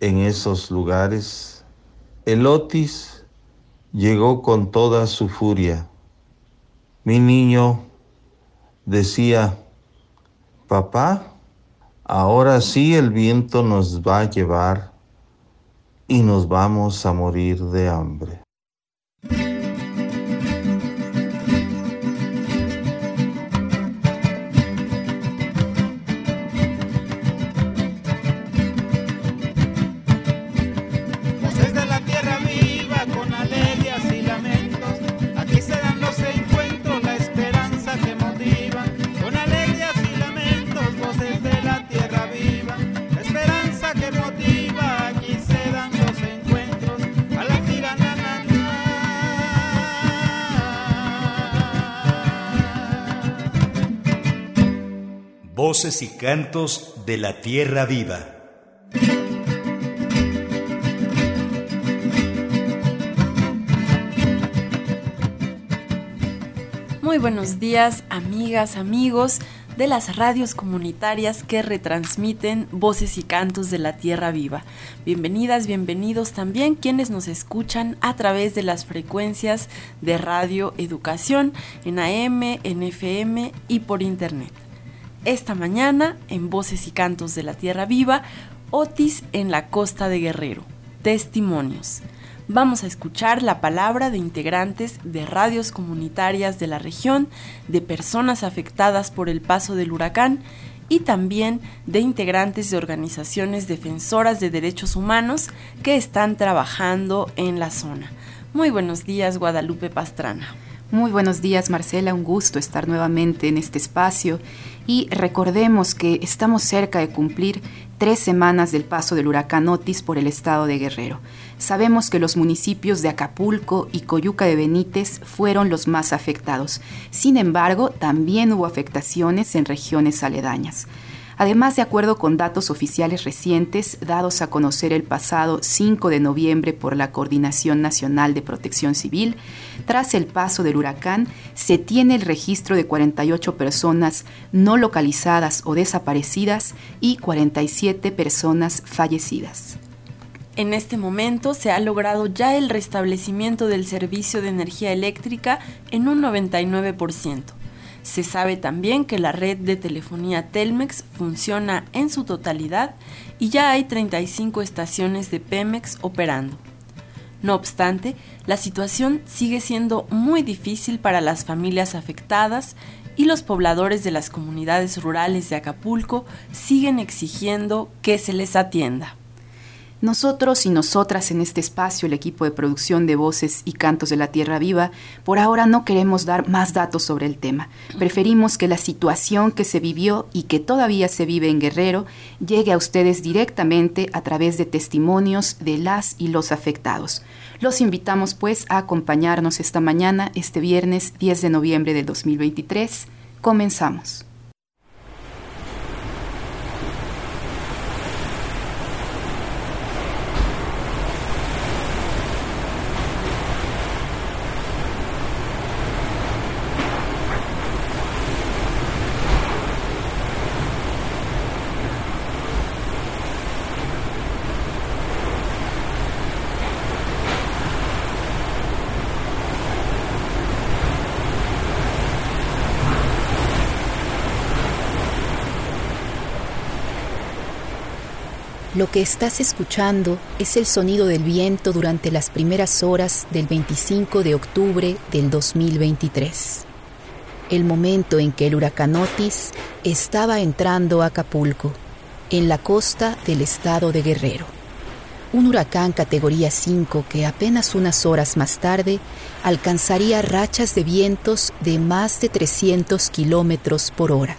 en esos lugares, el Otis llegó con toda su furia. Mi niño decía, papá, ahora sí el viento nos va a llevar y nos vamos a morir de hambre. Cantos de la tierra viva. Muy buenos días, amigas, amigos de las radios comunitarias que retransmiten voces y cantos de la tierra viva. Bienvenidas, bienvenidos también quienes nos escuchan a través de las frecuencias de radio educación en AM, en FM y por internet esta mañana en Voces y Cantos de la Tierra Viva, Otis en la costa de Guerrero. Testimonios. Vamos a escuchar la palabra de integrantes de radios comunitarias de la región, de personas afectadas por el paso del huracán y también de integrantes de organizaciones defensoras de derechos humanos que están trabajando en la zona. Muy buenos días, Guadalupe Pastrana. Muy buenos días, Marcela. Un gusto estar nuevamente en este espacio y recordemos que estamos cerca de cumplir tres semanas del paso del huracán Otis por el estado de Guerrero. Sabemos que los municipios de Acapulco y Coyuca de Benítez fueron los más afectados. Sin embargo, también hubo afectaciones en regiones aledañas. Además, de acuerdo con datos oficiales recientes dados a conocer el pasado 5 de noviembre por la Coordinación Nacional de Protección Civil, tras el paso del huracán se tiene el registro de 48 personas no localizadas o desaparecidas y 47 personas fallecidas. En este momento se ha logrado ya el restablecimiento del servicio de energía eléctrica en un 99%. Se sabe también que la red de telefonía Telmex funciona en su totalidad y ya hay 35 estaciones de Pemex operando. No obstante, la situación sigue siendo muy difícil para las familias afectadas y los pobladores de las comunidades rurales de Acapulco siguen exigiendo que se les atienda. Nosotros y nosotras en este espacio, el equipo de producción de Voces y Cantos de la Tierra Viva, por ahora no queremos dar más datos sobre el tema. Preferimos que la situación que se vivió y que todavía se vive en Guerrero llegue a ustedes directamente a través de testimonios de las y los afectados. Los invitamos pues a acompañarnos esta mañana, este viernes 10 de noviembre del 2023. Comenzamos. Lo que estás escuchando es el sonido del viento durante las primeras horas del 25 de octubre del 2023, el momento en que el huracán Otis estaba entrando a Acapulco, en la costa del estado de Guerrero. Un huracán categoría 5 que apenas unas horas más tarde alcanzaría rachas de vientos de más de 300 kilómetros por hora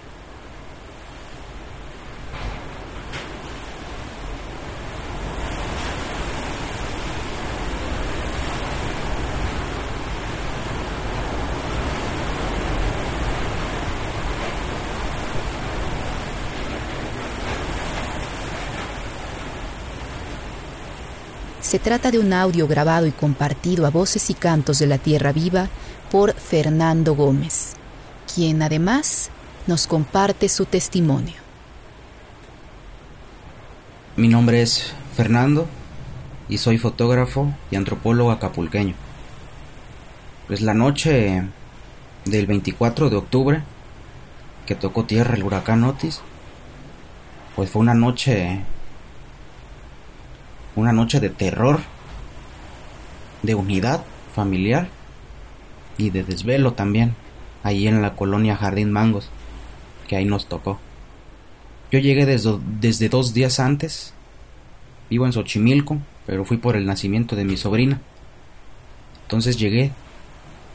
Se trata de un audio grabado y compartido a voces y cantos de la Tierra Viva por Fernando Gómez, quien además nos comparte su testimonio. Mi nombre es Fernando y soy fotógrafo y antropólogo acapulqueño. Pues la noche del 24 de octubre que tocó tierra el huracán Otis, pues fue una noche una noche de terror, de unidad familiar y de desvelo también, ahí en la colonia Jardín Mangos, que ahí nos tocó. Yo llegué desde, desde dos días antes, vivo en Xochimilco, pero fui por el nacimiento de mi sobrina. Entonces llegué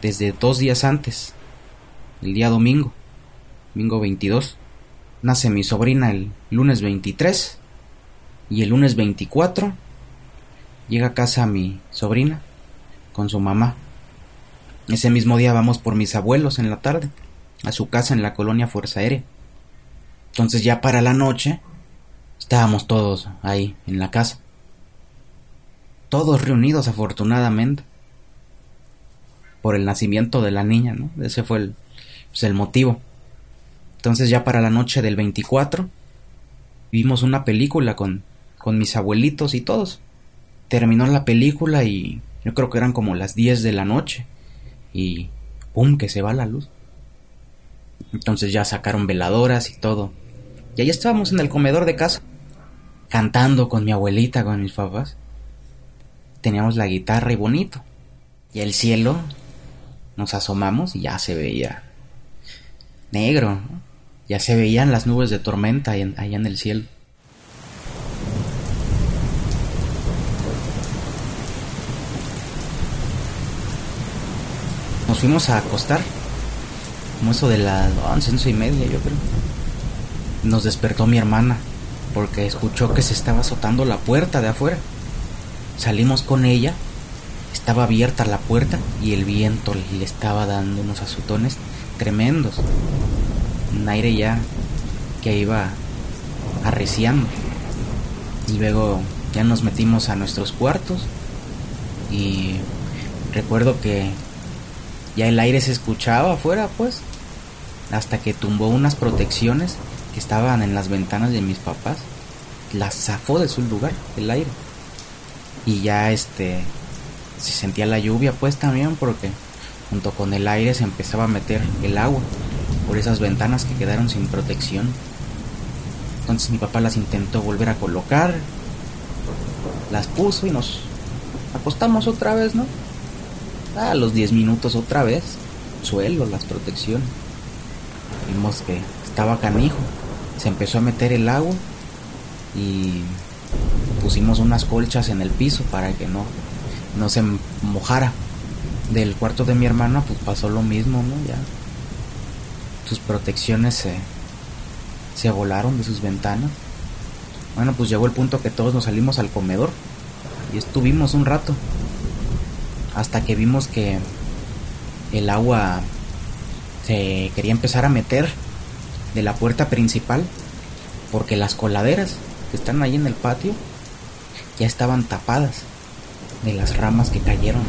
desde dos días antes, el día domingo, domingo 22. Nace mi sobrina el lunes 23 y el lunes 24 llega a casa mi sobrina con su mamá. Ese mismo día vamos por mis abuelos en la tarde, a su casa en la colonia Fuerza Aérea. Entonces ya para la noche estábamos todos ahí en la casa. Todos reunidos afortunadamente por el nacimiento de la niña, ¿no? Ese fue el, pues, el motivo. Entonces ya para la noche del 24 vimos una película con, con mis abuelitos y todos. Terminó la película y yo creo que eran como las 10 de la noche. Y ¡pum! que se va la luz. Entonces ya sacaron veladoras y todo. Y ahí estábamos en el comedor de casa, cantando con mi abuelita, con mis papás. Teníamos la guitarra y bonito. Y el cielo, nos asomamos y ya se veía negro. Ya se veían las nubes de tormenta allá en el cielo. Nos fuimos a acostar. Como eso de las once, once y media, yo creo. Nos despertó mi hermana porque escuchó que se estaba azotando la puerta de afuera. Salimos con ella, estaba abierta la puerta y el viento le estaba dando unos azotones tremendos. Un aire ya que iba arreciando. Y luego ya nos metimos a nuestros cuartos y recuerdo que ya el aire se escuchaba afuera, pues, hasta que tumbó unas protecciones que estaban en las ventanas de mis papás. Las zafó de su lugar, el aire. Y ya este se sentía la lluvia pues también porque junto con el aire se empezaba a meter el agua por esas ventanas que quedaron sin protección. Entonces mi papá las intentó volver a colocar, las puso y nos acostamos otra vez, ¿no? A los 10 minutos otra vez, suelo, las protecciones. Vimos que estaba canijo. Se empezó a meter el agua y pusimos unas colchas en el piso para que no, no se mojara. Del cuarto de mi hermana pues pasó lo mismo, ¿no? Ya sus protecciones se, se volaron de sus ventanas. Bueno, pues llegó el punto que todos nos salimos al comedor y estuvimos un rato hasta que vimos que el agua se quería empezar a meter de la puerta principal porque las coladeras que están ahí en el patio ya estaban tapadas de las ramas que cayeron,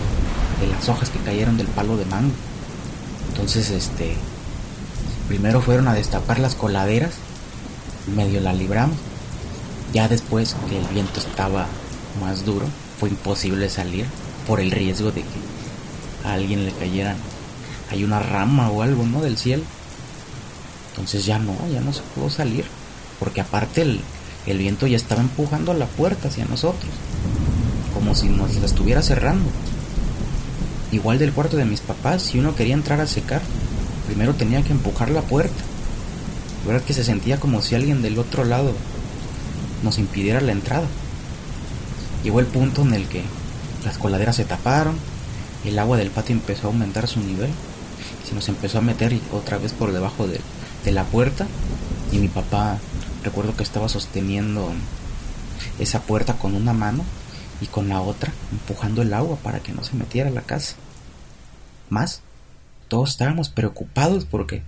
de las hojas que cayeron del palo de mango. Entonces, este, primero fueron a destapar las coladeras, medio la libramos. Ya después que el viento estaba más duro, fue imposible salir por el riesgo de que a alguien le cayera hay una rama o algo, ¿no? Del cielo. Entonces ya no, ya no se pudo salir, porque aparte el, el viento ya estaba empujando la puerta hacia nosotros, como si nos la estuviera cerrando. Igual del cuarto de mis papás, si uno quería entrar a secar, primero tenía que empujar la puerta. verdad que se sentía como si alguien del otro lado nos impidiera la entrada. Llegó el punto en el que las coladeras se taparon, el agua del patio empezó a aumentar su nivel, se nos empezó a meter otra vez por debajo de, de la puerta y mi papá recuerdo que estaba sosteniendo esa puerta con una mano y con la otra empujando el agua para que no se metiera a la casa. Más, todos estábamos preocupados porque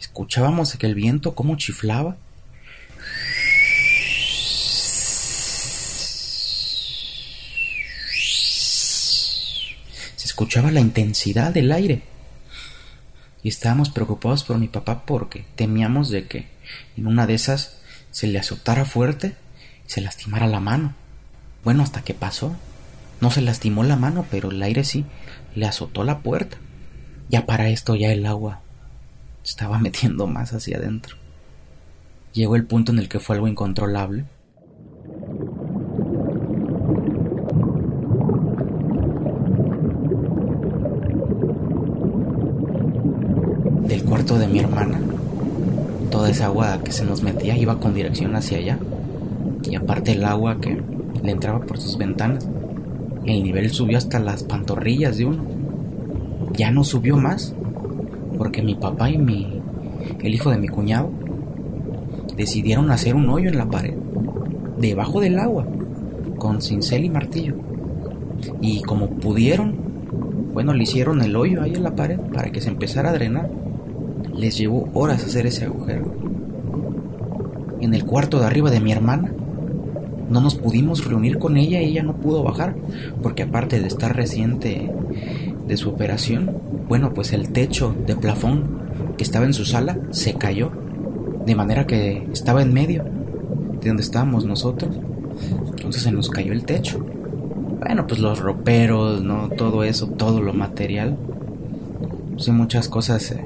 escuchábamos que el viento como chiflaba escuchaba la intensidad del aire. Y estábamos preocupados por mi papá porque temíamos de que en una de esas se le azotara fuerte se lastimara la mano. Bueno, hasta que pasó. No se lastimó la mano, pero el aire sí le azotó la puerta. Ya para esto ya el agua estaba metiendo más hacia adentro. Llegó el punto en el que fue algo incontrolable. Del cuarto de mi hermana, toda esa agua que se nos metía iba con dirección hacia allá. Y aparte el agua que le entraba por sus ventanas, el nivel subió hasta las pantorrillas de uno. Ya no subió más, porque mi papá y mi, el hijo de mi cuñado, decidieron hacer un hoyo en la pared, debajo del agua, con cincel y martillo. Y como pudieron, bueno, le hicieron el hoyo ahí en la pared para que se empezara a drenar. Les llevó horas hacer ese agujero. En el cuarto de arriba de mi hermana, no nos pudimos reunir con ella y ella no pudo bajar, porque aparte de estar reciente de su operación, bueno, pues el techo de plafón que estaba en su sala se cayó, de manera que estaba en medio de donde estábamos nosotros. Entonces se nos cayó el techo. Bueno, pues los roperos, ¿no? Todo eso, todo lo material. Sí, muchas cosas se,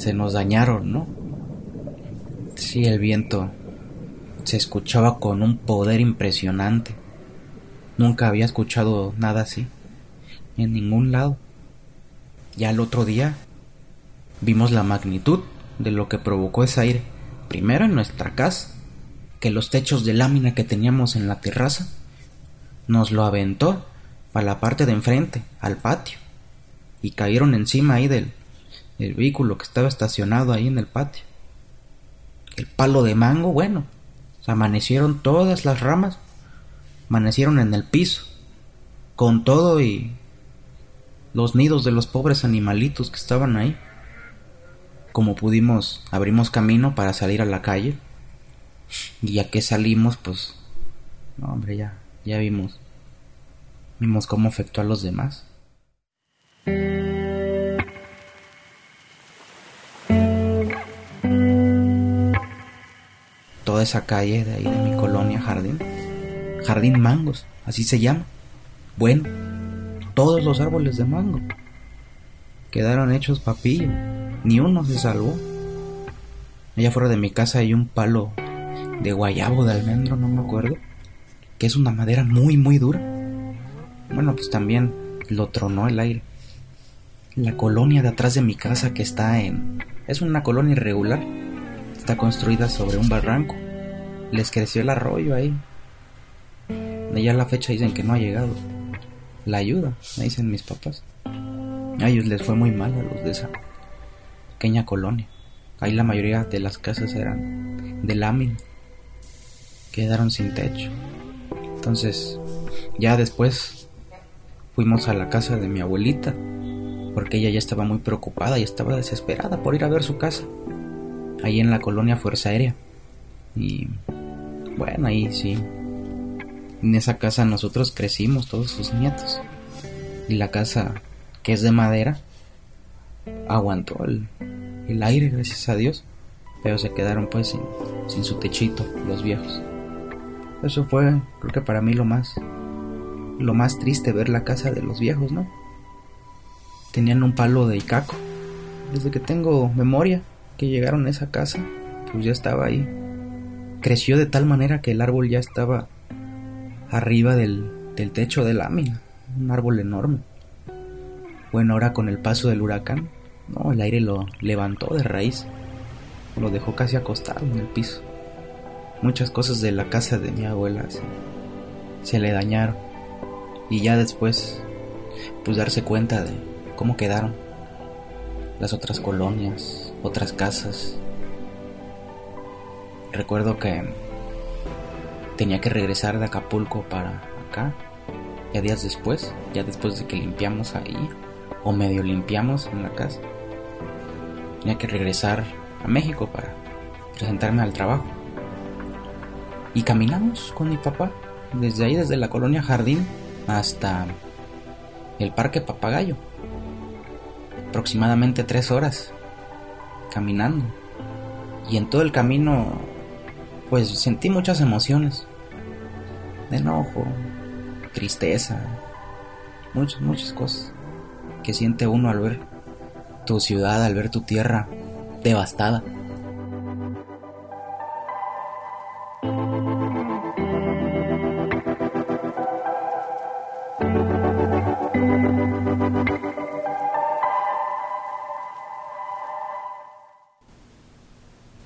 se nos dañaron, ¿no? Sí, el viento se escuchaba con un poder impresionante. Nunca había escuchado nada así, en ningún lado. Ya el otro día vimos la magnitud de lo que provocó ese aire. Primero en nuestra casa, que los techos de lámina que teníamos en la terraza nos lo aventó para la parte de enfrente, al patio, y cayeron encima ahí del, del vehículo que estaba estacionado ahí en el patio. El palo de mango, bueno, amanecieron todas las ramas, amanecieron en el piso, con todo y los nidos de los pobres animalitos que estaban ahí. Como pudimos, abrimos camino para salir a la calle. Y ya que salimos, pues, no, hombre, ya, ya vimos, vimos cómo afectó a los demás. Esa calle de ahí de mi colonia Jardín, Jardín Mangos, así se llama. Bueno, todos los árboles de mango quedaron hechos papillo, ni uno se salvó. Allá fuera de mi casa hay un palo de guayabo de almendro, no me acuerdo, que es una madera muy, muy dura. Bueno, pues también lo tronó el aire. La colonia de atrás de mi casa que está en... es una colonia irregular. Está construida sobre un barranco. Les creció el arroyo ahí. Ya la fecha dicen que no ha llegado la ayuda, me dicen mis papás. A ellos les fue muy mal a los de esa pequeña colonia. Ahí la mayoría de las casas eran de lámina. Quedaron sin techo. Entonces, ya después fuimos a la casa de mi abuelita, porque ella ya estaba muy preocupada y estaba desesperada por ir a ver su casa. Ahí en la colonia Fuerza Aérea. Y bueno, ahí sí, en esa casa nosotros crecimos, todos sus nietos. Y la casa, que es de madera, aguantó el, aire, gracias a Dios. Pero se quedaron pues sin, su techito, los viejos. Eso fue, creo que para mí lo más, lo más triste ver la casa de los viejos, ¿no? Tenían un palo de icaco. Desde que tengo memoria que llegaron a esa casa, pues ya estaba ahí. Creció de tal manera que el árbol ya estaba arriba del, techo de lámina, un árbol enorme. Bueno, ahora con el paso del huracán, no, el aire lo levantó de raíz, lo dejó casi acostado en el piso. Muchas cosas de la casa de mi abuela se, se le dañaron y ya después, pues darse cuenta de cómo quedaron las otras colonias, otras casas. Recuerdo que tenía que regresar de Acapulco para acá. Ya días después, ya después de que limpiamos ahí, o medio limpiamos en la casa, tenía que regresar a México para presentarme al trabajo. Y caminamos con mi papá, desde ahí, desde la colonia Jardín hasta el Parque Papagayo. Aproximadamente tres horas caminando. Y en todo el camino, pues sentí muchas emociones enojo, tristeza, muchas, muchas cosas que siente uno al ver tu ciudad, al ver tu tierra devastada.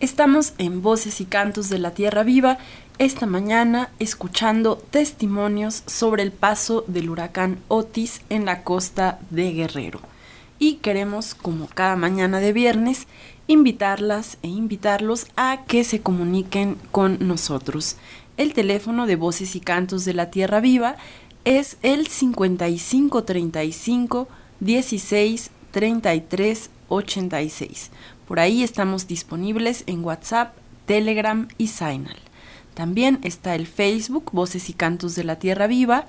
Estamos en Voces y Cantos de la Tierra Viva esta mañana escuchando testimonios sobre el paso del huracán Otis en la costa de Guerrero. Y queremos, como cada mañana de viernes, invitarlas e invitarlos a que se comuniquen con nosotros. El teléfono de Voces y Cantos de la Tierra Viva es el 5535 16 33 86. Por ahí estamos disponibles en WhatsApp, Telegram y Signal. También está el Facebook Voces y Cantos de la Tierra Viva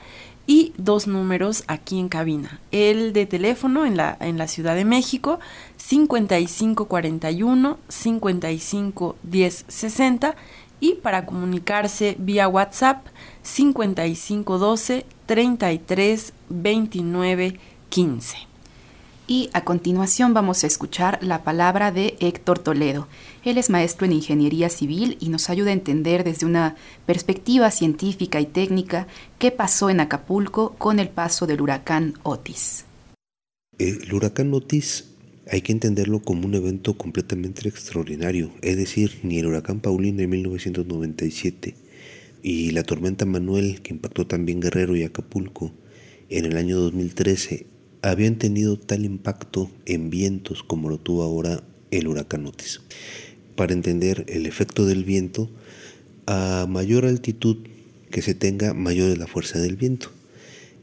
y dos números aquí en cabina. El de teléfono en la, en la Ciudad de México 5541 55 10 60 y para comunicarse vía WhatsApp 5512 33 29 15. Y a continuación vamos a escuchar la palabra de Héctor Toledo. Él es maestro en ingeniería civil y nos ayuda a entender desde una perspectiva científica y técnica qué pasó en Acapulco con el paso del huracán Otis. El huracán Otis hay que entenderlo como un evento completamente extraordinario, es decir, ni el huracán Paulina en 1997 y la tormenta Manuel que impactó también Guerrero y Acapulco en el año 2013 habían tenido tal impacto en vientos como lo tuvo ahora el huracán Otis. Para entender el efecto del viento, a mayor altitud que se tenga, mayor es la fuerza del viento.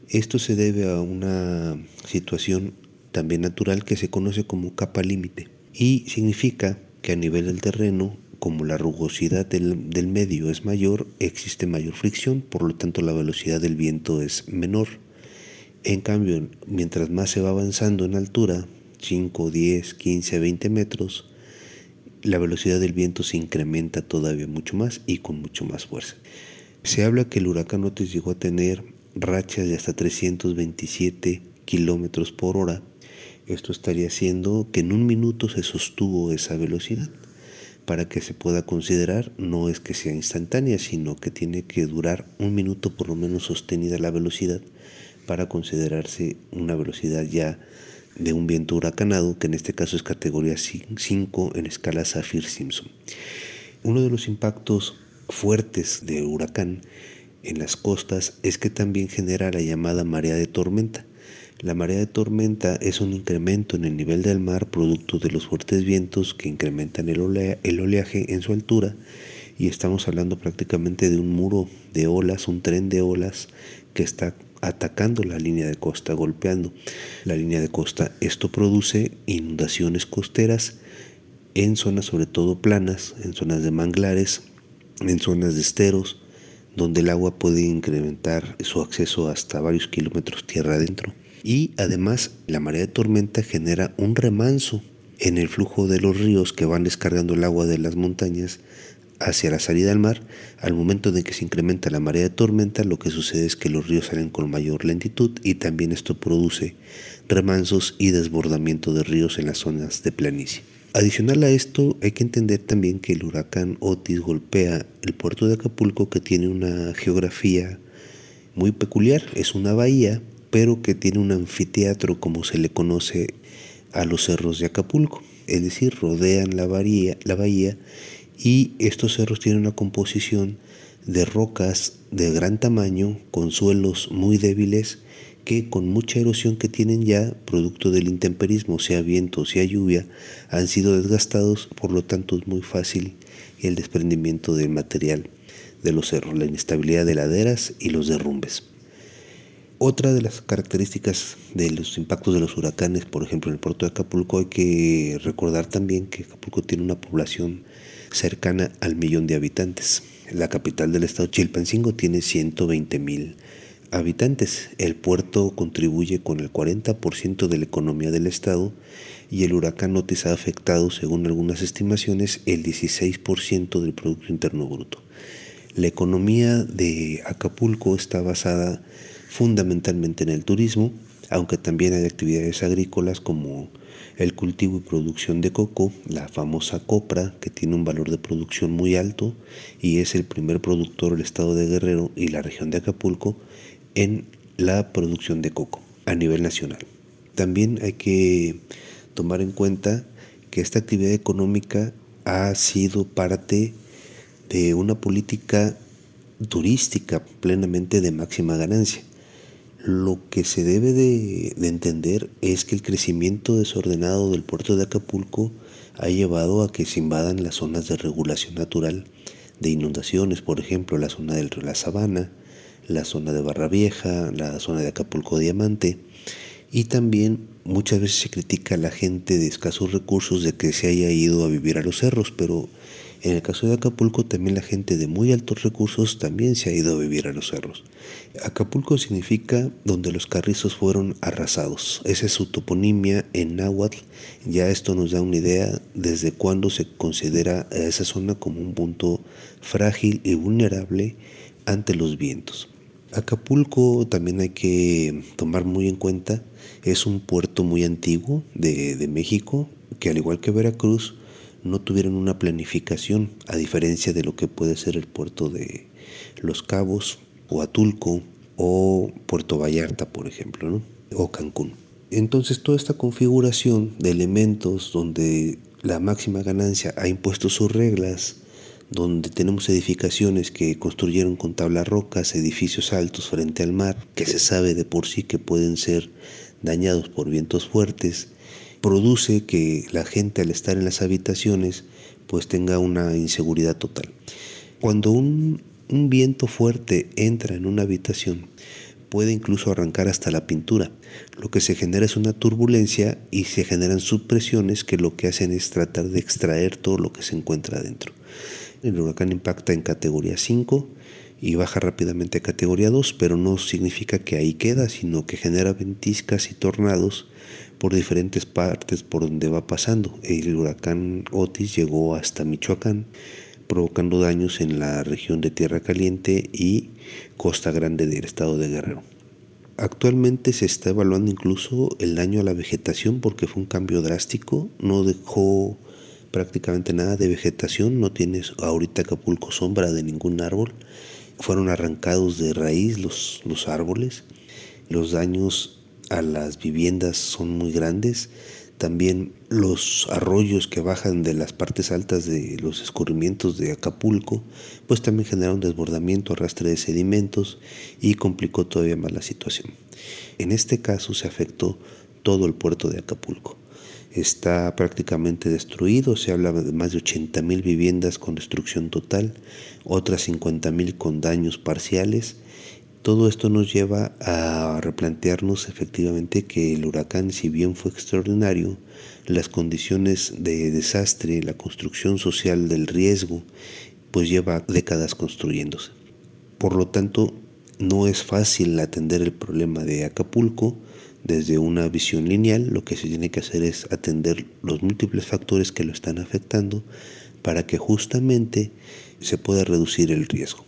Esto se debe a una situación también natural que se conoce como capa límite y significa que a nivel del terreno, como la rugosidad del, del medio es mayor, existe mayor fricción, por lo tanto la velocidad del viento es menor. En cambio, mientras más se va avanzando en altura, 5, 10, 15, 20 metros, la velocidad del viento se incrementa todavía mucho más y con mucho más fuerza. Se habla que el huracán Otis llegó a tener rachas de hasta 327 kilómetros por hora. Esto estaría haciendo que en un minuto se sostuvo esa velocidad. Para que se pueda considerar, no es que sea instantánea, sino que tiene que durar un minuto por lo menos sostenida la velocidad para considerarse una velocidad ya de un viento huracanado, que en este caso es categoría 5 en escala Saffir-Simpson. Uno de los impactos fuertes de huracán en las costas es que también genera la llamada marea de tormenta. La marea de tormenta es un incremento en el nivel del mar producto de los fuertes vientos que incrementan el, el oleaje en su altura y estamos hablando prácticamente de un muro de olas, un tren de olas que está atacando la línea de costa, golpeando la línea de costa. Esto produce inundaciones costeras en zonas sobre todo planas, en zonas de manglares, en zonas de esteros, donde el agua puede incrementar su acceso hasta varios kilómetros tierra adentro. Y además la marea de tormenta genera un remanso en el flujo de los ríos que van descargando el agua de las montañas hacia la salida al mar, al momento de que se incrementa la marea de tormenta, lo que sucede es que los ríos salen con mayor lentitud y también esto produce remansos y desbordamiento de ríos en las zonas de planicie. Adicional a esto, hay que entender también que el huracán Otis golpea el puerto de Acapulco que tiene una geografía muy peculiar, es una bahía, pero que tiene un anfiteatro como se le conoce a los cerros de Acapulco, es decir, rodean la bahía, la bahía y estos cerros tienen una composición de rocas de gran tamaño con suelos muy débiles que con mucha erosión que tienen ya, producto del intemperismo, sea viento, sea lluvia, han sido desgastados, por lo tanto es muy fácil el desprendimiento del material de los cerros, la inestabilidad de laderas y los derrumbes. Otra de las características de los impactos de los huracanes, por ejemplo en el puerto de Acapulco, hay que recordar también que Acapulco tiene una población cercana al millón de habitantes. La capital del estado Chilpancingo tiene 120 mil habitantes. El puerto contribuye con el 40% de la economía del estado y el huracán Otis ha afectado, según algunas estimaciones, el 16% del Producto Interno Bruto. La economía de Acapulco está basada fundamentalmente en el turismo, aunque también hay actividades agrícolas como el cultivo y producción de coco, la famosa copra, que tiene un valor de producción muy alto y es el primer productor del estado de Guerrero y la región de Acapulco en la producción de coco a nivel nacional. También hay que tomar en cuenta que esta actividad económica ha sido parte de una política turística plenamente de máxima ganancia. Lo que se debe de, entender es que el crecimiento desordenado del puerto de Acapulco ha llevado a que se invadan las zonas de regulación natural de inundaciones, por ejemplo, la zona del río La Sabana, la zona de Barra Vieja, la zona de Acapulco Diamante, y también muchas veces se critica a la gente de escasos recursos de que se haya ido a vivir a los cerros, pero en el caso de Acapulco también la gente de muy altos recursos también se ha ido a vivir a los cerros. Acapulco significa donde los carrizos fueron arrasados. Esa es su toponimia en náhuatl. Ya esto nos da una idea desde cuándo se considera a esa zona como un punto frágil y vulnerable ante los vientos. Acapulco también hay que tomar muy en cuenta, es un puerto muy antiguo de, de México, que al igual que Veracruz, no tuvieron una planificación, a diferencia de lo que puede ser el puerto de Los Cabos o Atulco o Puerto Vallarta, por ejemplo, ¿no? o Cancún. Entonces toda esta configuración de elementos donde la máxima ganancia ha impuesto sus reglas, donde tenemos edificaciones que construyeron con tablas rocas, edificios altos frente al mar, que se sabe de por sí que pueden ser dañados por vientos fuertes, produce que la gente al estar en las habitaciones pues tenga una inseguridad total. Cuando un, viento fuerte entra en una habitación, puede incluso arrancar hasta la pintura. Lo que se genera es una turbulencia y se generan subpresiones que lo que hacen es tratar de extraer todo lo que se encuentra adentro. El huracán impacta en categoría 5 y baja rápidamente a categoría 2, pero no significa que ahí queda, sino que genera ventiscas y tornados por diferentes partes por donde va pasando. El huracán Otis llegó hasta Michoacán, provocando daños en la región de Tierra Caliente y Costa Grande del estado de Guerrero. Actualmente se está evaluando incluso el daño a la vegetación porque fue un cambio drástico, no dejó prácticamente nada de vegetación, no tienes ahorita Acapulco sombra de ningún árbol, fueron arrancados de raíz los, los árboles, los daños a las viviendas son muy grandes. También los arroyos que bajan de las partes altas de los escurrimientos de Acapulco, pues también generaron desbordamiento, arrastre de sedimentos y complicó todavía más la situación. En este caso se afectó todo el puerto de Acapulco. Está prácticamente destruido, se habla de más de 80 mil viviendas con destrucción total, otras 50 mil con daños parciales todo esto nos lleva a replantearnos efectivamente que el huracán, si bien fue extraordinario, las condiciones de desastre, la construcción social del riesgo, pues lleva décadas construyéndose. Por lo tanto, no es fácil atender el problema de Acapulco desde una visión lineal. Lo que se tiene que hacer es atender los múltiples factores que lo están afectando para que justamente se pueda reducir el riesgo.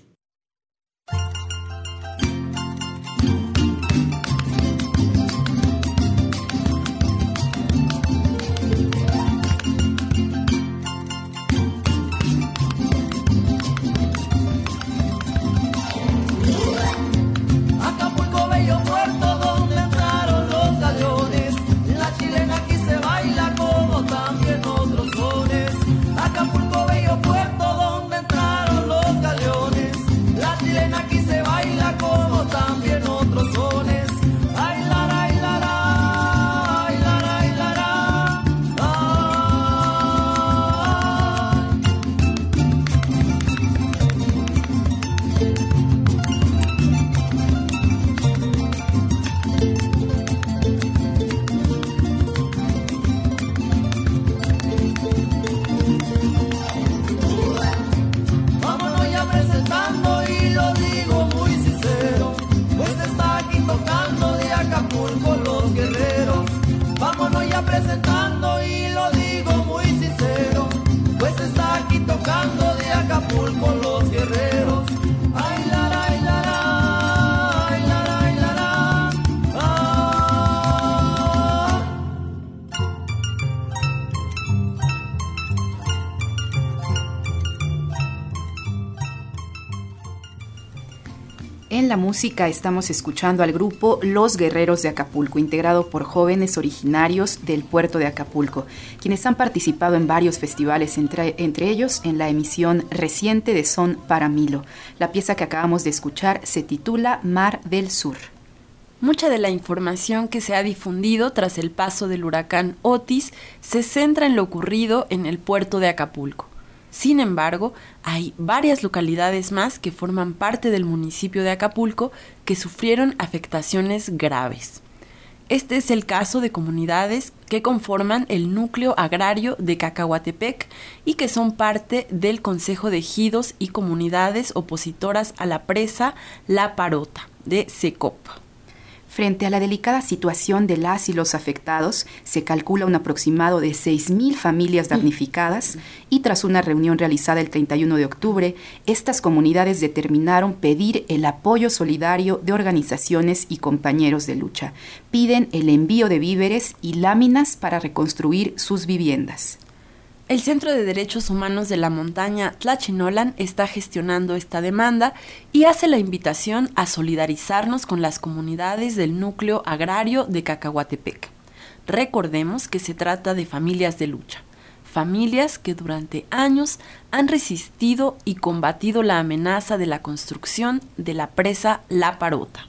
En la música estamos escuchando al grupo Los Guerreros de Acapulco, integrado por jóvenes originarios del puerto de Acapulco, quienes han participado en varios festivales, entre, ellos en la emisión reciente de Son para Milo. La pieza que acabamos de escuchar se titula Mar del Sur. Mucha de la información que se ha difundido tras el paso del huracán Otis se centra en lo ocurrido en el puerto de Acapulco. Sin embargo, hay varias localidades más que forman parte del municipio de Acapulco que sufrieron afectaciones graves. Este es el caso de comunidades que conforman el núcleo agrario de Cacahuatepec y que son parte del Consejo de Ejidos y comunidades opositoras a la presa La Parota de SECOP. Frente a la delicada situación de las y los afectados, se calcula un aproximado de 6.000 familias damnificadas y tras una reunión realizada el 31 de octubre, estas comunidades determinaron pedir el apoyo solidario de organizaciones y compañeros de lucha. Piden el envío de víveres y láminas para reconstruir sus viviendas. El Centro de Derechos Humanos de la Montaña Tlachinolan está gestionando esta demanda y hace la invitación a solidarizarnos con las comunidades del núcleo agrario de Cacahuatepec. Recordemos que se trata de familias de lucha, familias que durante años han resistido y combatido la amenaza de la construcción de la presa La Parota.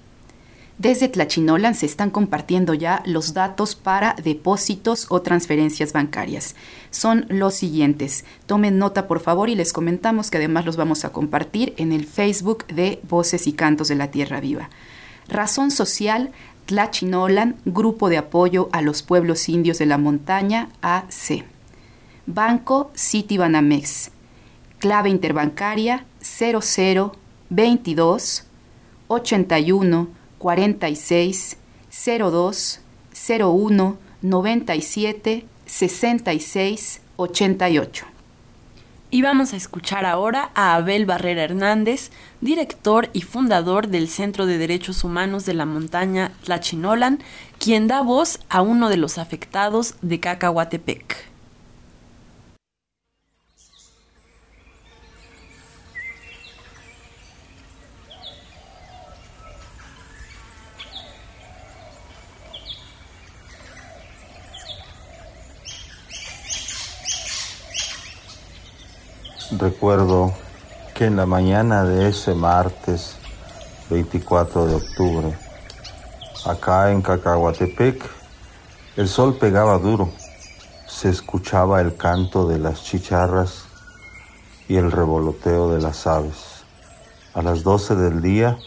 Desde Tlachinolan se están compartiendo ya los datos para depósitos o transferencias bancarias. Son los siguientes. Tomen nota por favor y les comentamos que además los vamos a compartir en el Facebook de Voces y Cantos de la Tierra Viva. Razón Social Tlachinolan, Grupo de Apoyo a los Pueblos Indios de la Montaña, AC. Banco Citibanamex. Clave interbancaria 0022 81 46 02 01 97 66 88. Y vamos a escuchar ahora a Abel Barrera Hernández, director y fundador del Centro de Derechos Humanos de la Montaña Tlachinolan, quien da voz a uno de los afectados de Cacahuatepec. Recuerdo que en la mañana de ese martes 24 de octubre, acá en Cacahuatepec, el sol pegaba duro, se escuchaba el canto de las chicharras y el revoloteo de las aves. A las 12 del día,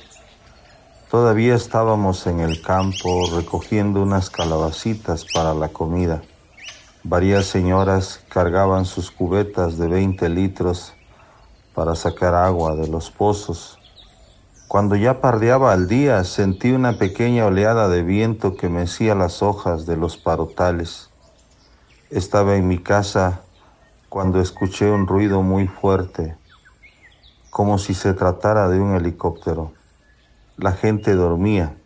todavía estábamos en el campo recogiendo unas calabacitas para la comida. Varias señoras cargaban sus cubetas de 20 litros para sacar agua de los pozos. Cuando ya pardeaba el día, sentí una pequeña oleada de viento que mecía las hojas de los parotales. Estaba en mi casa cuando escuché un ruido muy fuerte, como si se tratara de un helicóptero. La gente dormía,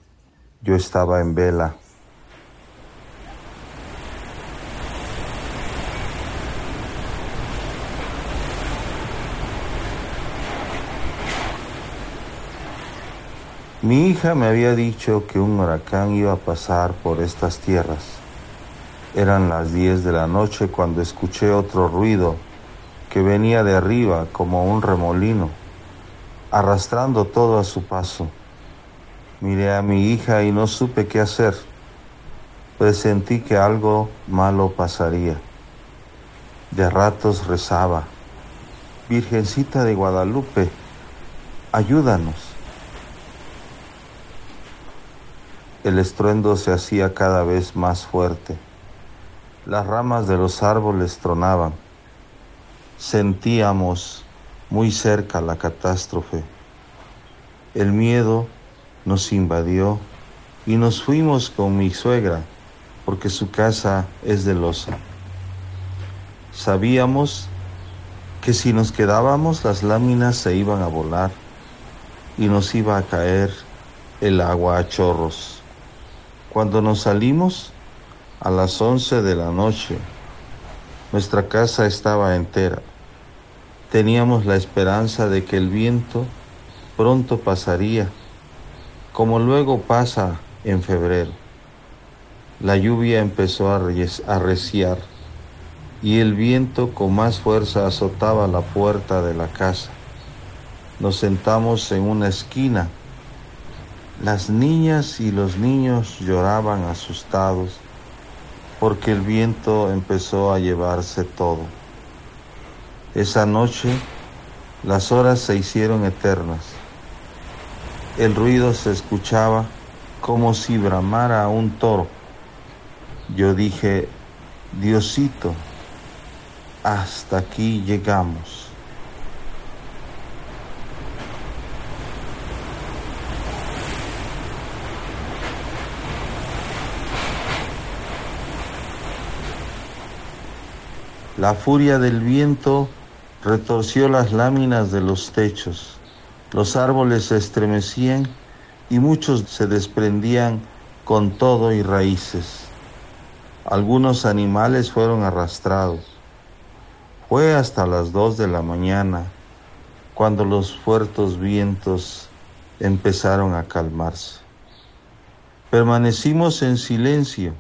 yo estaba en vela. Mi hija me había dicho que un huracán iba a pasar por estas tierras. Eran las 10 de la noche cuando escuché otro ruido que venía de arriba como un remolino, arrastrando todo a su paso. Miré a mi hija y no supe qué hacer. Presentí que algo malo pasaría. De ratos rezaba, Virgencita de Guadalupe, ayúdanos. El estruendo se hacía cada vez más fuerte. Las ramas de los árboles tronaban. Sentíamos muy cerca la catástrofe. El miedo nos invadió y nos fuimos con mi suegra porque su casa es de losa. Sabíamos que si nos quedábamos las láminas se iban a volar y nos iba a caer el agua a chorros. Cuando nos salimos a las once de la noche, nuestra casa estaba entera. Teníamos la esperanza de que el viento pronto pasaría como luego pasa en febrero. La lluvia empezó a arreciar y el viento con más fuerza azotaba la puerta de la casa. Nos sentamos en una esquina. Las niñas y los niños lloraban asustados porque el viento empezó a llevarse todo. Esa noche las horas se hicieron eternas. El ruido se escuchaba como si bramara un toro. Yo dije, Diosito, hasta aquí llegamos. La furia del viento retorció las láminas de los techos, los árboles se estremecían y muchos se desprendían con todo y raíces. Algunos animales fueron arrastrados. Fue hasta las dos de la mañana cuando los fuertes vientos empezaron a calmarse. Permanecimos en silencio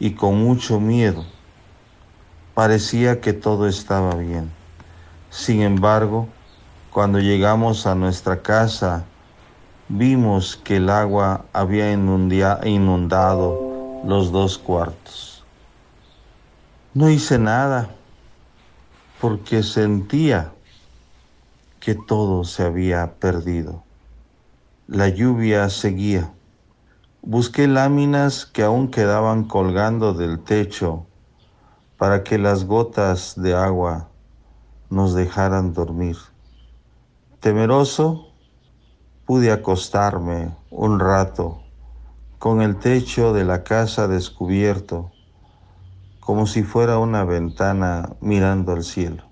y con mucho miedo. Parecía que todo estaba bien. Sin embargo, cuando llegamos a nuestra casa, vimos que el agua había inundado los dos cuartos. No hice nada porque sentía que todo se había perdido. La lluvia seguía. Busqué láminas que aún quedaban colgando del techo para que las gotas de agua nos dejaran dormir. Temeroso, pude acostarme un rato con el techo de la casa descubierto, como si fuera una ventana mirando al cielo.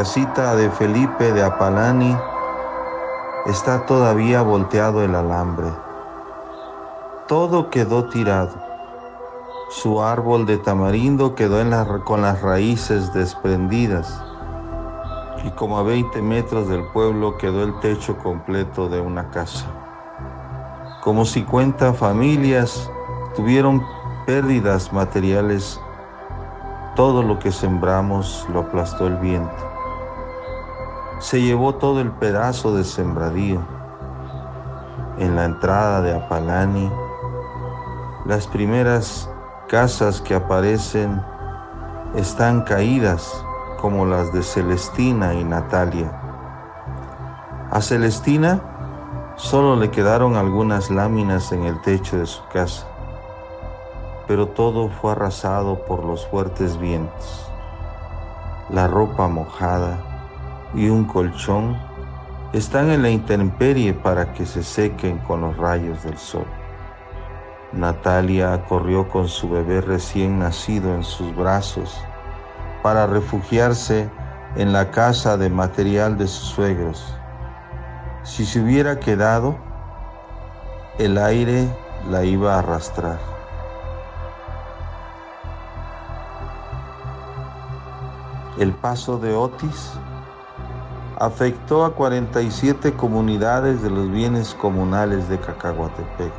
Casita de Felipe de Apalani está todavía volteado el alambre. Todo quedó tirado. Su árbol de tamarindo quedó con las raíces desprendidas y como a 20 metros del pueblo quedó el techo completo de una casa. Como 50 familias tuvieron pérdidas materiales todo lo que sembramos lo aplastó el viento. Se llevó todo el pedazo de sembradío. En la entrada de Apalani, las primeras casas que aparecen están caídas como las de Celestina y Natalia. A Celestina solo le quedaron algunas láminas en el techo de su casa pero todo fue arrasado por los fuertes vientos. La ropa mojada y un colchón están en la intemperie para que se sequen con los rayos del sol. Natalia corrió con su bebé recién nacido en sus brazos para refugiarse en la casa de material de sus suegros. Si se hubiera quedado, el aire la iba a arrastrar. El paso de Otis afectó a 47 comunidades de los bienes comunales de Cacahuatepec.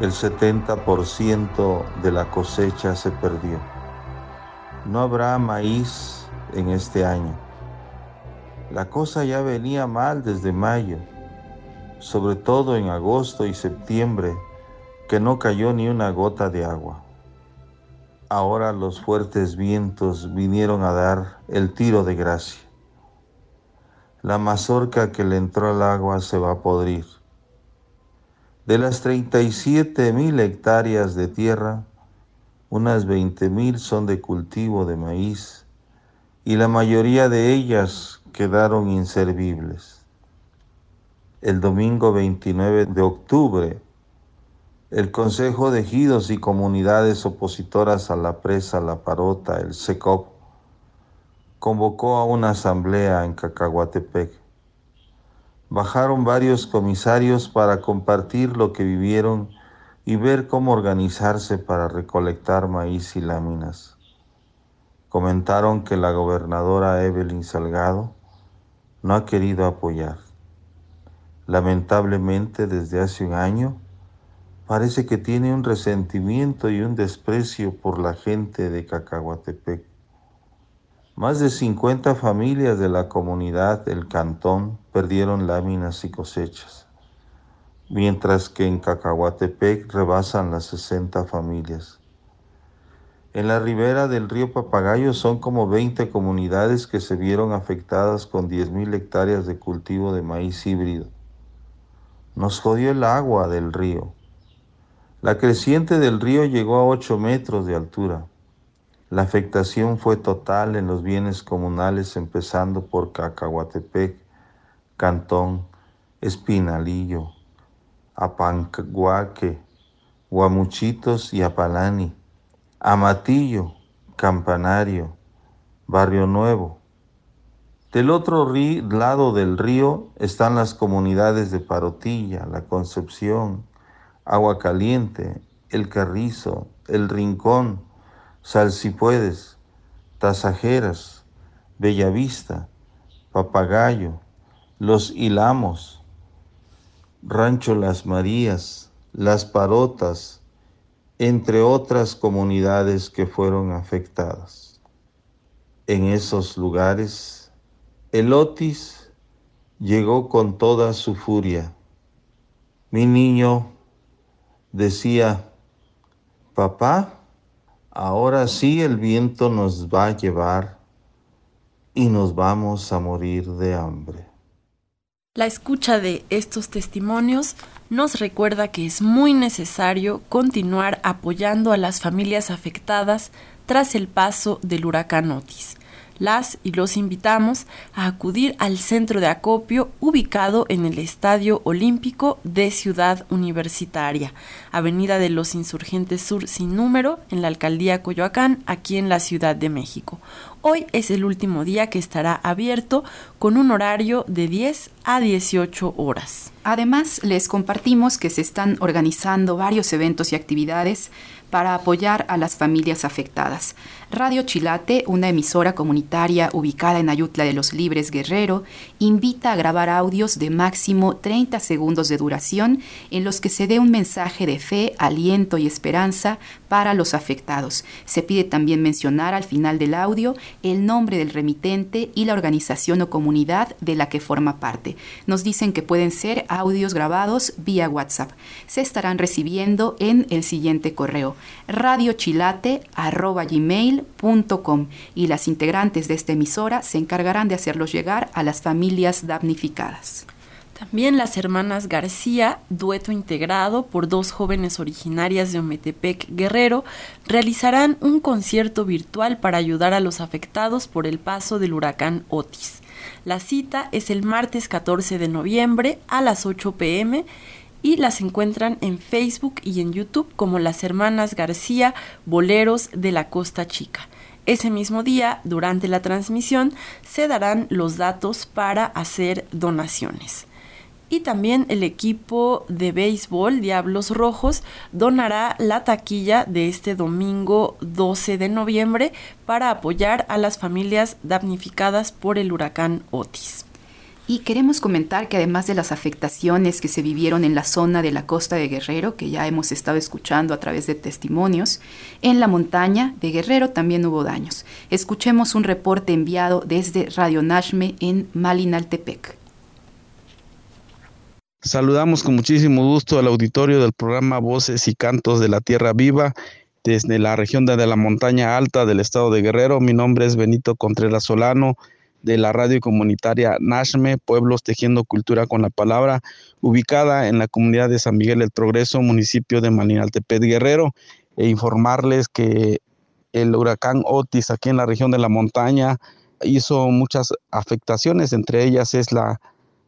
El 70% de la cosecha se perdió. No habrá maíz en este año. La cosa ya venía mal desde mayo, sobre todo en agosto y septiembre, que no cayó ni una gota de agua. Ahora los fuertes vientos vinieron a dar el tiro de gracia. La mazorca que le entró al agua se va a podrir. De las 37 mil hectáreas de tierra, unas 20 mil son de cultivo de maíz y la mayoría de ellas quedaron inservibles. El domingo 29 de octubre el Consejo de Ejidos y Comunidades Opositoras a la Presa La Parota, el SECOP, convocó a una asamblea en Cacahuatepec. Bajaron varios comisarios para compartir lo que vivieron y ver cómo organizarse para recolectar maíz y láminas. Comentaron que la gobernadora Evelyn Salgado no ha querido apoyar. Lamentablemente desde hace un año parece que tiene un resentimiento y un desprecio por la gente de Cacahuatepec. Más de 50 familias de la comunidad del cantón perdieron láminas y cosechas, mientras que en Cacahuatepec rebasan las 60 familias. En la ribera del río Papagayo son como 20 comunidades que se vieron afectadas con 10.000 hectáreas de cultivo de maíz híbrido. Nos jodió el agua del río. La creciente del río llegó a 8 metros de altura. La afectación fue total en los bienes comunales, empezando por Cacahuatepec, Cantón, Espinalillo, Apanguaque, Guamuchitos y Apalani, Amatillo, Campanario, Barrio Nuevo. Del otro lado del río están las comunidades de Parotilla, La Concepción, Agua Caliente, El Carrizo, El Rincón, Salsipuedes, Tasajeras, Bellavista, Papagayo, Los Hilamos, Rancho Las Marías, Las Parotas, entre otras comunidades que fueron afectadas. En esos lugares, el Otis llegó con toda su furia. Mi niño decía, papá, ahora sí el viento nos va a llevar y nos vamos a morir de hambre. La escucha de estos testimonios nos recuerda que es muy necesario continuar apoyando a las familias afectadas tras el paso del huracán Otis las y los invitamos a acudir al centro de acopio ubicado en el Estadio Olímpico de Ciudad Universitaria, Avenida de los Insurgentes Sur sin número, en la Alcaldía Coyoacán, aquí en la Ciudad de México. Hoy es el último día que estará abierto con un horario de 10 a 18 horas. Además, les compartimos que se están organizando varios eventos y actividades para apoyar a las familias afectadas. Radio Chilate, una emisora comunitaria ubicada en Ayutla de los Libres Guerrero, invita a grabar audios de máximo 30 segundos de duración en los que se dé un mensaje de fe, aliento y esperanza para los afectados. Se pide también mencionar al final del audio el nombre del remitente y la organización o comunidad de la que forma parte. Nos dicen que pueden ser audios grabados vía WhatsApp. Se estarán recibiendo en el siguiente correo y las integrantes de esta emisora se encargarán de hacerlos llegar a las familias damnificadas. También las hermanas García, dueto integrado por dos jóvenes originarias de Ometepec Guerrero, realizarán un concierto virtual para ayudar a los afectados por el paso del huracán Otis. La cita es el martes 14 de noviembre a las 8 pm y las encuentran en Facebook y en YouTube como las hermanas García Boleros de la Costa Chica. Ese mismo día, durante la transmisión, se darán los datos para hacer donaciones. Y también el equipo de béisbol Diablos Rojos donará la taquilla de este domingo 12 de noviembre para apoyar a las familias damnificadas por el huracán Otis. Y queremos comentar que además de las afectaciones que se vivieron en la zona de la costa de Guerrero, que ya hemos estado escuchando a través de testimonios, en la montaña de Guerrero también hubo daños. Escuchemos un reporte enviado desde Radio Nashme en Malinaltepec. Saludamos con muchísimo gusto al auditorio del programa Voces y Cantos de la Tierra Viva desde la región de la montaña alta del estado de Guerrero. Mi nombre es Benito Contreras Solano de la radio comunitaria Nashme, Pueblos Tejiendo Cultura con la Palabra, ubicada en la comunidad de San Miguel del Progreso, municipio de Malinaltepec Guerrero, e informarles que el huracán Otis aquí en la región de la montaña hizo muchas afectaciones, entre ellas es la,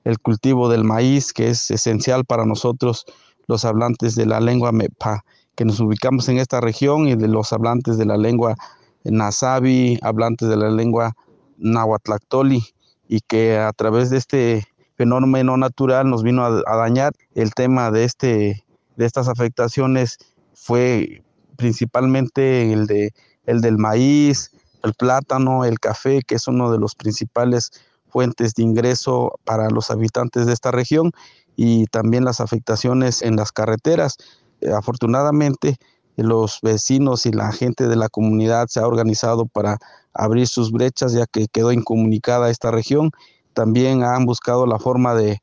el cultivo del maíz, que es esencial para nosotros los hablantes de la lengua Mepa, que nos ubicamos en esta región, y de los hablantes de la lengua Nasabi, hablantes de la lengua Nahuatlactoli y que a través de este fenómeno natural nos vino a, dañar. El tema de, este, de estas afectaciones fue principalmente el, de, el del maíz, el plátano, el café, que es uno de los principales fuentes de ingreso para los habitantes de esta región y también las afectaciones en las carreteras. Eh, afortunadamente, los vecinos y la gente de la comunidad se ha organizado para abrir sus brechas ya que quedó incomunicada esta región. También han buscado la forma de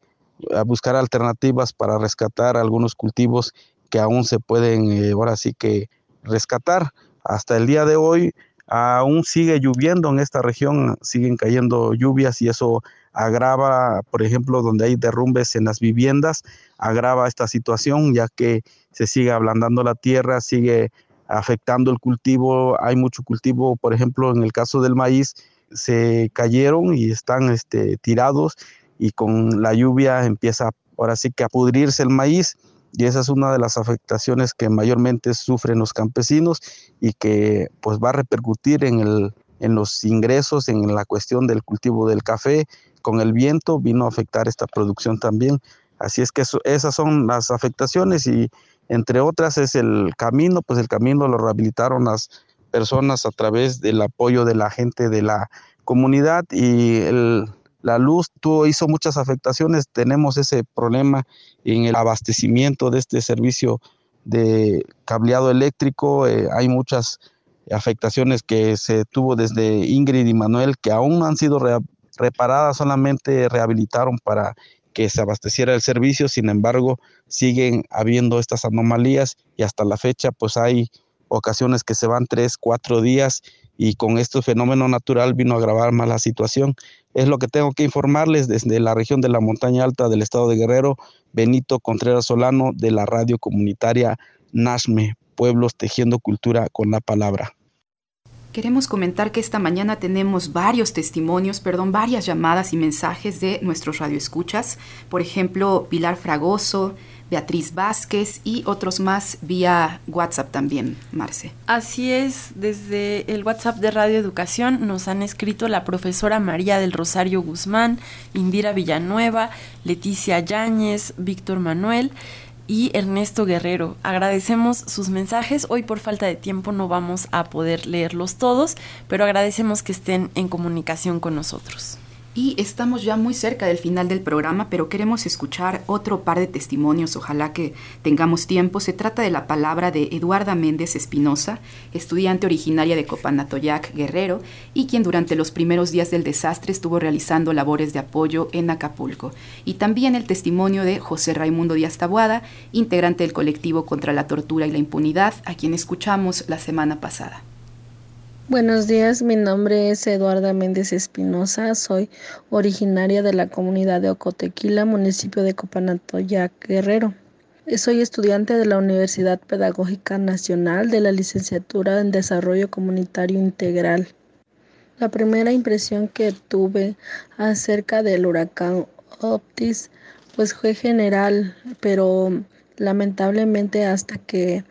buscar alternativas para rescatar algunos cultivos que aún se pueden eh, ahora sí que rescatar. Hasta el día de hoy aún sigue lloviendo en esta región, siguen cayendo lluvias y eso agrava, por ejemplo, donde hay derrumbes en las viviendas, agrava esta situación ya que se sigue ablandando la tierra, sigue afectando el cultivo, hay mucho cultivo, por ejemplo, en el caso del maíz, se cayeron y están este, tirados y con la lluvia empieza ahora sí que a pudrirse el maíz y esa es una de las afectaciones que mayormente sufren los campesinos y que pues va a repercutir en, el, en los ingresos, en la cuestión del cultivo del café. Con el viento vino a afectar esta producción también. Así es que esas son las afectaciones y entre otras es el camino, pues el camino lo rehabilitaron las personas a través del apoyo de la gente de la comunidad y el, la luz tuvo, hizo muchas afectaciones. Tenemos ese problema en el abastecimiento de este servicio de cableado eléctrico. Eh, hay muchas afectaciones que se tuvo desde Ingrid y Manuel que aún no han sido reparadas, solamente rehabilitaron para que se abasteciera el servicio. Sin embargo, siguen habiendo estas anomalías y hasta la fecha pues hay ocasiones que se van tres, cuatro días y con este fenómeno natural vino a agravar más la situación. Es lo que tengo que informarles desde la región de la montaña alta del estado de Guerrero, Benito Contreras Solano de la radio comunitaria NASME, Pueblos Tejiendo Cultura con la Palabra. Queremos comentar que esta mañana tenemos varios testimonios, perdón, varias llamadas y mensajes de nuestros radioescuchas. Por ejemplo, Pilar Fragoso, Beatriz Vázquez y otros más vía WhatsApp también, Marce. Así es, desde el WhatsApp de Radio Educación nos han escrito la profesora María del Rosario Guzmán, Indira Villanueva, Leticia Yáñez, Víctor Manuel y Ernesto Guerrero. Agradecemos sus mensajes. Hoy por falta de tiempo no vamos a poder leerlos todos, pero agradecemos que estén en comunicación con nosotros. Y estamos ya muy cerca del final del programa, pero queremos escuchar otro par de testimonios, ojalá que tengamos tiempo. Se trata de la palabra de Eduarda Méndez Espinosa, estudiante originaria de Copanatoyac, Guerrero, y quien durante los primeros días del desastre estuvo realizando labores de apoyo en Acapulco. Y también el testimonio de José Raimundo Díaz Tabuada, integrante del colectivo contra la tortura y la impunidad, a quien escuchamos la semana pasada. Buenos días, mi nombre es Eduarda Méndez Espinosa, soy originaria de la comunidad de Ocotequila, municipio de Copanatoyac, Guerrero. Soy estudiante de la Universidad Pedagógica Nacional de la licenciatura en Desarrollo Comunitario Integral. La primera impresión que tuve acerca del huracán Optis pues fue general, pero lamentablemente hasta que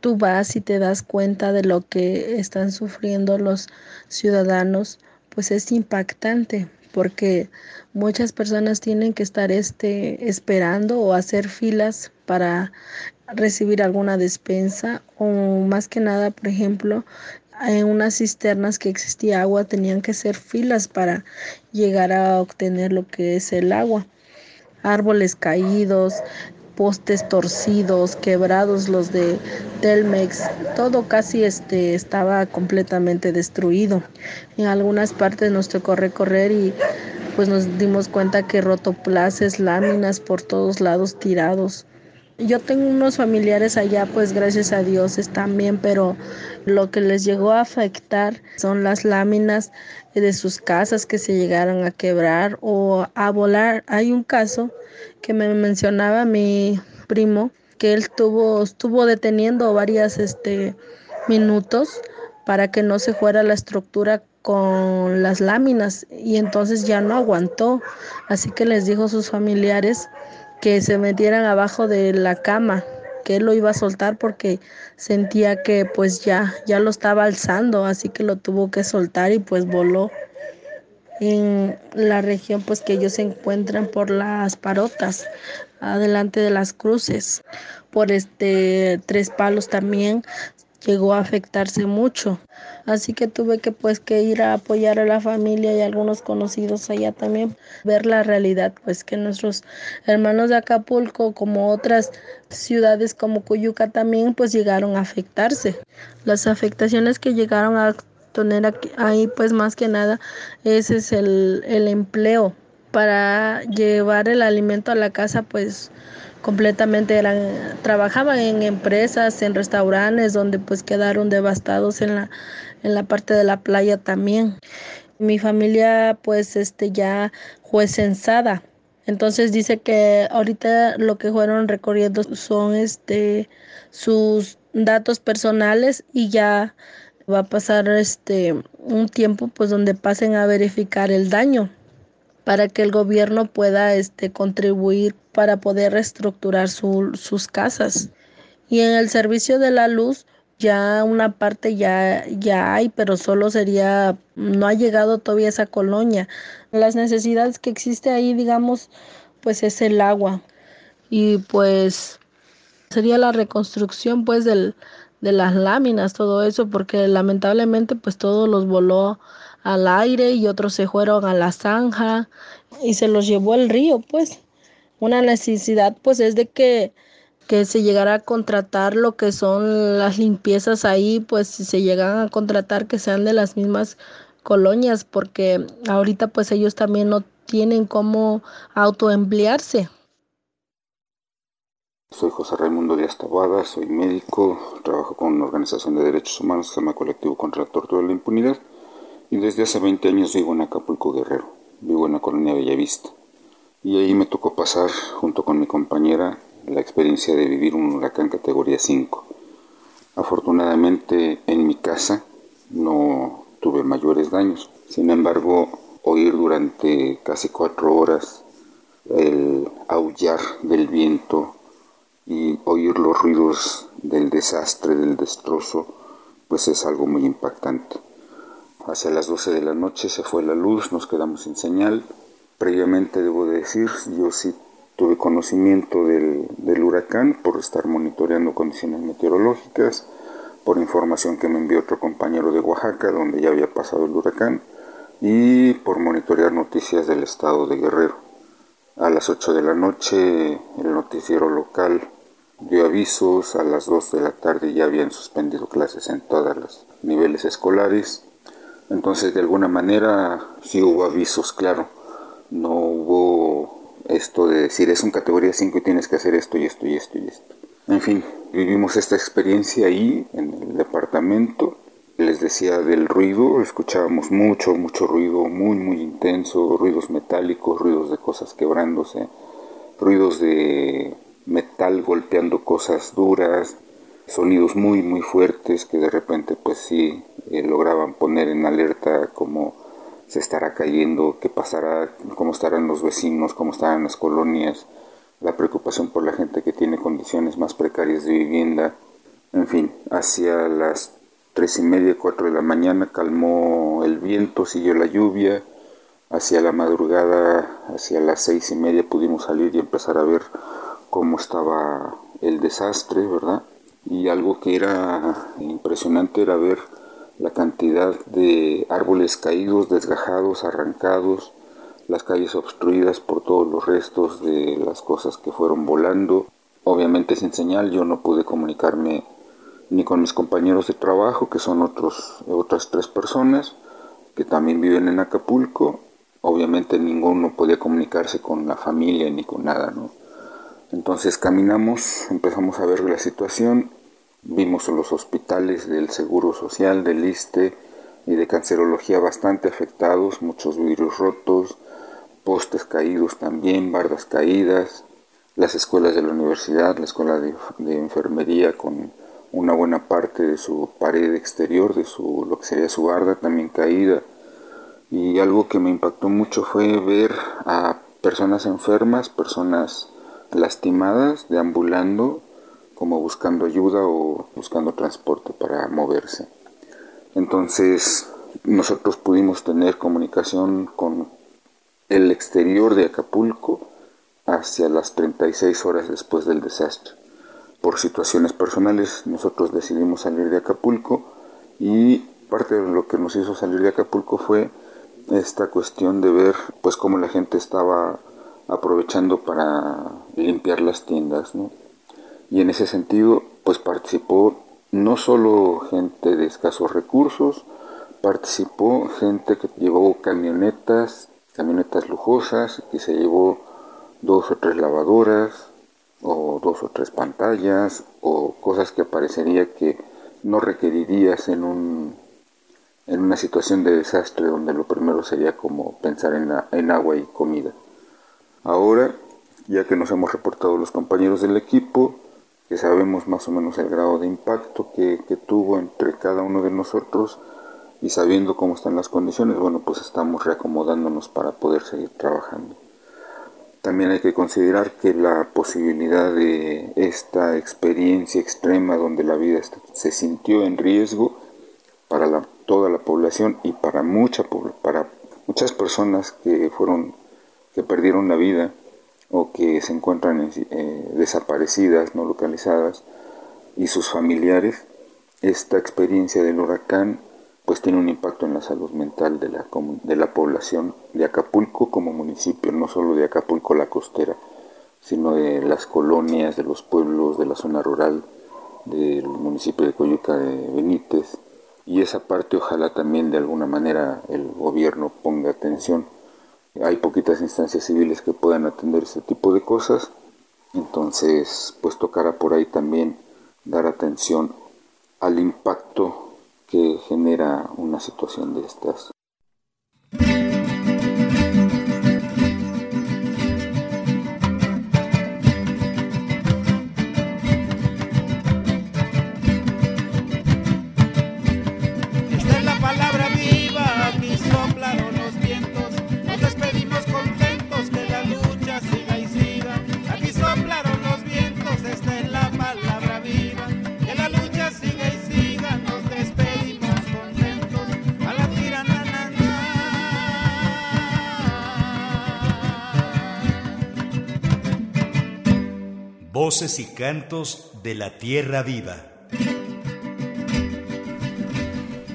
tú vas y te das cuenta de lo que están sufriendo los ciudadanos, pues es impactante porque muchas personas tienen que estar este esperando o hacer filas para recibir alguna despensa o más que nada, por ejemplo, en unas cisternas que existía agua tenían que hacer filas para llegar a obtener lo que es el agua. Árboles caídos, postes torcidos, quebrados los de Telmex, todo casi este estaba completamente destruido. En algunas partes nos tocó recorrer y pues nos dimos cuenta que rotoplaces, láminas por todos lados tirados. Yo tengo unos familiares allá, pues gracias a Dios están bien, pero lo que les llegó a afectar son las láminas de sus casas que se llegaron a quebrar o a volar. Hay un caso que me mencionaba mi primo que él tuvo estuvo deteniendo varias este minutos para que no se fuera la estructura con las láminas y entonces ya no aguantó, así que les dijo a sus familiares que se metieran abajo de la cama, que él lo iba a soltar porque sentía que pues ya ya lo estaba alzando, así que lo tuvo que soltar y pues voló. en la región pues que ellos se encuentran por las parotas, adelante de las cruces, por este tres palos también llegó a afectarse mucho. Así que tuve que pues que ir a apoyar a la familia y algunos conocidos allá también, ver la realidad, pues que nuestros hermanos de Acapulco, como otras ciudades como Cuyuca también, pues llegaron a afectarse. Las afectaciones que llegaron a tener ahí, pues más que nada, ese es el, el empleo. Para llevar el alimento a la casa, pues completamente eran trabajaban en empresas, en restaurantes donde pues quedaron devastados en la en la parte de la playa también. Mi familia pues este ya fue censada. Entonces dice que ahorita lo que fueron recorriendo son este sus datos personales y ya va a pasar este un tiempo pues donde pasen a verificar el daño para que el gobierno pueda este contribuir para poder reestructurar sus casas. Y en el servicio de la luz, ya una parte ya, ya hay, pero solo sería, no ha llegado todavía esa colonia. Las necesidades que existe ahí, digamos, pues es el agua. Y pues sería la reconstrucción pues del, de las láminas, todo eso, porque lamentablemente pues todos los voló al aire y otros se fueron a la zanja y se los llevó el río, pues. Una necesidad pues es de que, que se llegara a contratar lo que son las limpiezas ahí, pues si se llegan a contratar que sean de las mismas colonias, porque ahorita pues ellos también no tienen cómo autoemplearse. Soy José Raimundo Díaz Tabada, soy médico, trabajo con una organización de derechos humanos que se llama Colectivo contra la Tortura y la Impunidad y desde hace 20 años vivo en Acapulco Guerrero, vivo en la colonia Bellavista y ahí me tocó pasar junto con mi compañera la experiencia de vivir un huracán categoría 5. Afortunadamente en mi casa no tuve mayores daños, sin embargo oír durante casi cuatro horas el aullar del viento y oír los ruidos del desastre, del destrozo, pues es algo muy impactante. Hacia las 12 de la noche se fue la luz, nos quedamos sin señal, Previamente debo decir, yo sí tuve conocimiento del, huracán por estar monitoreando condiciones meteorológicas, por información que me envió otro compañero de Oaxaca, donde ya había pasado el huracán, y por monitorear noticias del estado de Guerrero. A las 8 de la noche el noticiero local dio avisos, a las 2 de la tarde ya habían suspendido clases en todos los niveles escolares, entonces de alguna manera sí hubo avisos, claro no hubo esto de decir es un categoría 5 y tienes que hacer esto y esto y esto y esto. En fin, vivimos esta experiencia ahí en el departamento. Les decía del ruido, escuchábamos mucho, mucho ruido, muy, muy intenso, ruidos metálicos, ruidos de cosas quebrándose, ruidos de metal golpeando cosas duras, sonidos muy, muy fuertes que de repente pues sí eh, lograban poner en alerta como se estará cayendo, qué pasará, cómo estarán los vecinos, cómo estarán las colonias, la preocupación por la gente que tiene condiciones más precarias de vivienda. En fin, hacia las tres y media, cuatro de la mañana calmó el viento, siguió la lluvia. Hacia la madrugada, hacia las seis y media pudimos salir y empezar a ver cómo estaba el desastre, ¿verdad? Y algo que era impresionante era ver la cantidad de árboles caídos, desgajados, arrancados, las calles obstruidas por todos los restos de las cosas que fueron volando. Obviamente sin señal yo no pude comunicarme ni con mis compañeros de trabajo, que son otros, otras tres personas que también viven en Acapulco. Obviamente ninguno podía comunicarse con la familia ni con nada. Entonces caminamos, empezamos a ver la situación Vimos los hospitales del Seguro Social, del ISTE y de cancerología bastante afectados, muchos vidrios rotos, postes caídos también, bardas caídas, las escuelas de la universidad, la escuela de, enfermería con una buena parte de su pared exterior, de su, lo que sería su barda también caída. Y algo que me impactó mucho fue ver a personas enfermas, personas lastimadas, deambulando como buscando ayuda o buscando transporte para moverse. Entonces nosotros pudimos tener comunicación con el exterior de Acapulco hacia las 36 horas después del desastre. Por situaciones personales nosotros decidimos salir de Acapulco y parte de lo que nos hizo salir de Acapulco fue esta cuestión de ver pues cómo la gente estaba aprovechando para limpiar las tiendas, Y en ese sentido pues participó no solo gente de escasos recursos, participó gente que llevó camionetas, camionetas lujosas, que se llevó dos o tres lavadoras, o dos o tres pantallas, o cosas que parecería que no requerirías en un en una situación de desastre donde lo primero sería como pensar en, en agua y comida. Ahora, ya que nos hemos reportado los compañeros del equipo, que sabemos más o menos el grado de impacto que, que tuvo entre cada uno de nosotros, y sabiendo cómo están las condiciones, bueno, pues estamos reacomodándonos para poder seguir trabajando. También hay que considerar que la posibilidad de esta experiencia extrema donde la vida se sintió en riesgo para toda la población y para, mucha, para muchas personas que fueron que perdieron la vida o que se encuentran eh, desaparecidas, no localizadas, y sus familiares, esta experiencia del huracán pues tiene un impacto en la salud mental de la, de la población de Acapulco como municipio, no solo de Acapulco la costera, sino de las colonias, de los pueblos, de la zona rural, del municipio de Coyuca de Benítez. Y esa parte ojalá también de alguna manera el gobierno ponga atención. Hay poquitas instancias civiles que puedan atender ese tipo de cosas, entonces pues tocará por ahí también dar atención al impacto que genera una situación de estas. Voces y cantos de la tierra viva.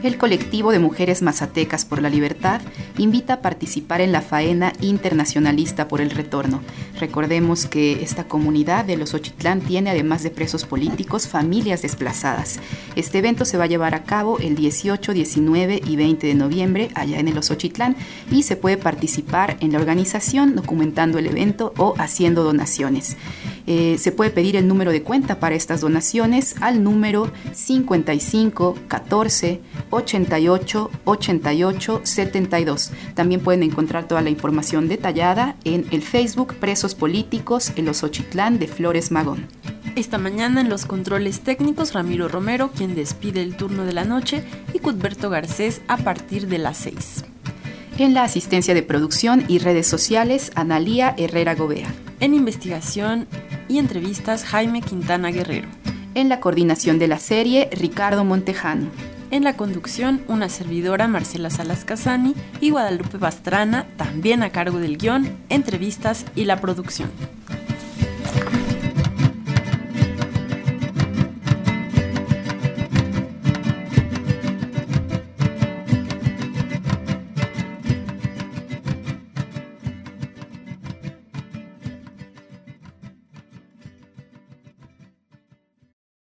El colectivo de mujeres mazatecas por la libertad invita a participar en la faena internacionalista por el retorno. Recordemos que esta comunidad de los Ochitlán tiene, además de presos políticos, familias desplazadas. Este evento se va a llevar a cabo el 18, 19 y 20 de noviembre allá en el Osochitlán y se puede participar en la organización documentando el evento o haciendo donaciones. Eh, se puede pedir el número de cuenta para estas donaciones al número 55 14 88 88 72. También pueden encontrar toda la información detallada en el Facebook Presos Políticos en los Ochitlán de Flores Magón. Esta mañana en los controles técnicos Ramiro Romero, quien despide el turno de la noche, y Cuthberto Garcés a partir de las 6. En la asistencia de producción y redes sociales, Analía Herrera Gobea. En investigación y entrevistas, Jaime Quintana Guerrero. En la coordinación de la serie, Ricardo Montejano. En la conducción, una servidora, Marcela Salas Casani, y Guadalupe Bastrana, también a cargo del guion, entrevistas y la producción.